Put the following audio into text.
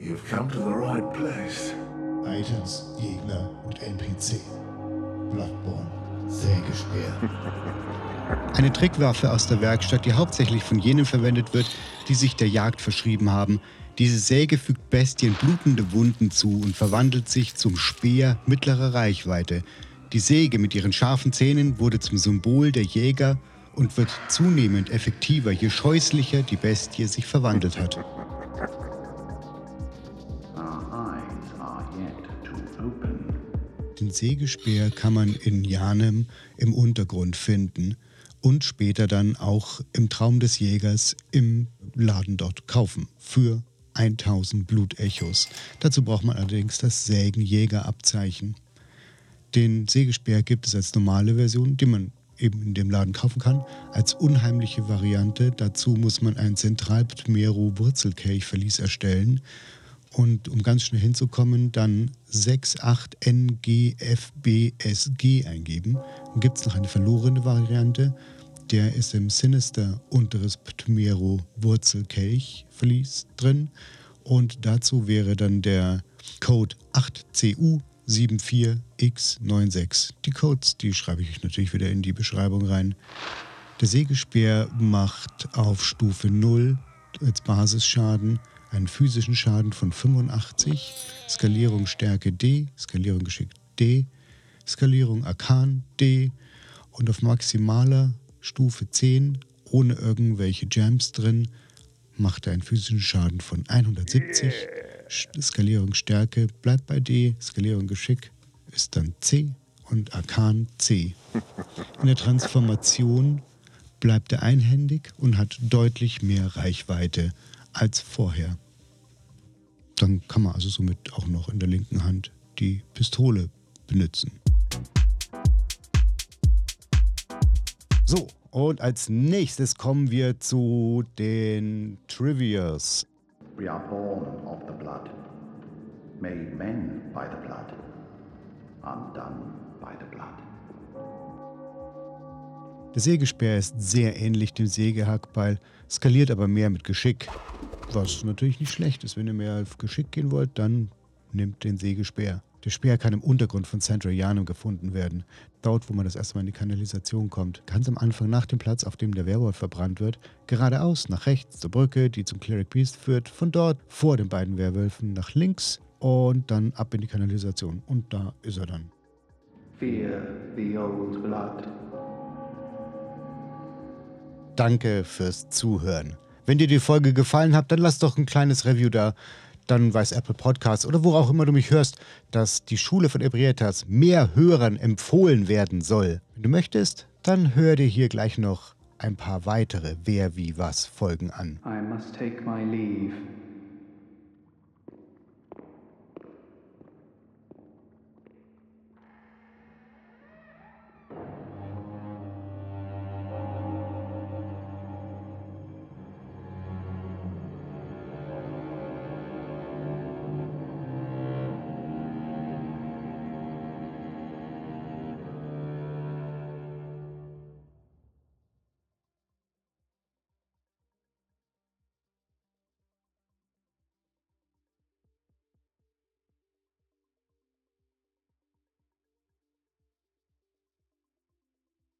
You've come to the right place. Items, Gegner und NPC. Bloodborne, Sägespeer. Eine Trickwaffe aus der Werkstatt, die hauptsächlich von jenen verwendet wird, die sich der Jagd verschrieben haben. Diese Säge fügt Bestien blutende Wunden zu und verwandelt sich zum Speer mittlerer Reichweite. Die Säge mit ihren scharfen Zähnen wurde zum Symbol der Jäger und wird zunehmend effektiver, je scheußlicher die Bestie sich verwandelt hat. Den Sägespeer kann man in Janem im Untergrund finden und später dann auch im Traum des Jägers im Laden dort kaufen für 1000 Blutechos. Dazu braucht man allerdings das Sägenjägerabzeichen. Den Sägespeer gibt es als normale Version, die man eben in dem Laden kaufen kann, als unheimliche Variante. Dazu muss man ein Zentralptmero-Wurzelkelchverlies erstellen und um ganz schnell hinzukommen, dann 68NGFBSG eingeben. Dann gibt es noch eine verlorene Variante. Der ist im Sinister unteres Ptmero Wurzelkelch Verlies drin. Und dazu wäre dann der Code 8CU74X96. Die Codes, die schreibe ich natürlich wieder in die Beschreibung rein. Der Sägespeer macht auf Stufe 0 als Basisschaden einen physischen Schaden von 85, Skalierung Stärke D, Skalierung Geschick D, Skalierung Arkan D und auf maximaler Stufe 10 ohne irgendwelche Jams drin macht er einen physischen Schaden von 170. Skalierung Stärke bleibt bei D, Skalierung Geschick ist dann C und Arkan C. In der Transformation bleibt er einhändig und hat deutlich mehr Reichweite als vorher. Dann kann man also somit auch noch in der linken Hand die Pistole benutzen. So, und als nächstes kommen wir zu den Trivias. We are born of the blood, made men by the blood, undone by the blood. Der Sägespeer ist sehr ähnlich dem Sägehackbeil, skaliert aber mehr mit Geschick. Was natürlich nicht schlecht ist. Wenn ihr mehr auf Geschick gehen wollt, dann nehmt den Sägespeer. Der Speer kann im Untergrund von Central Janum gefunden werden. Dort, wo man das erste Mal in die Kanalisation kommt. Ganz am Anfang nach dem Platz, auf dem der Werwolf verbrannt wird. Geradeaus nach rechts zur Brücke, die zum Cleric Beast führt. Von dort vor den beiden Werwölfen nach links und dann ab in die Kanalisation. Und da ist er dann. Fear the old blood. Danke fürs Zuhören. Wenn dir die Folge gefallen hat, dann lass doch ein kleines Review da. Dann weiß Apple Podcasts oder wo auch immer du mich hörst, dass die Schule von Ebrietas mehr Hörern empfohlen werden soll. Wenn du möchtest, dann hör dir hier gleich noch ein paar weitere Wer wie was Folgen an. I must take my leave.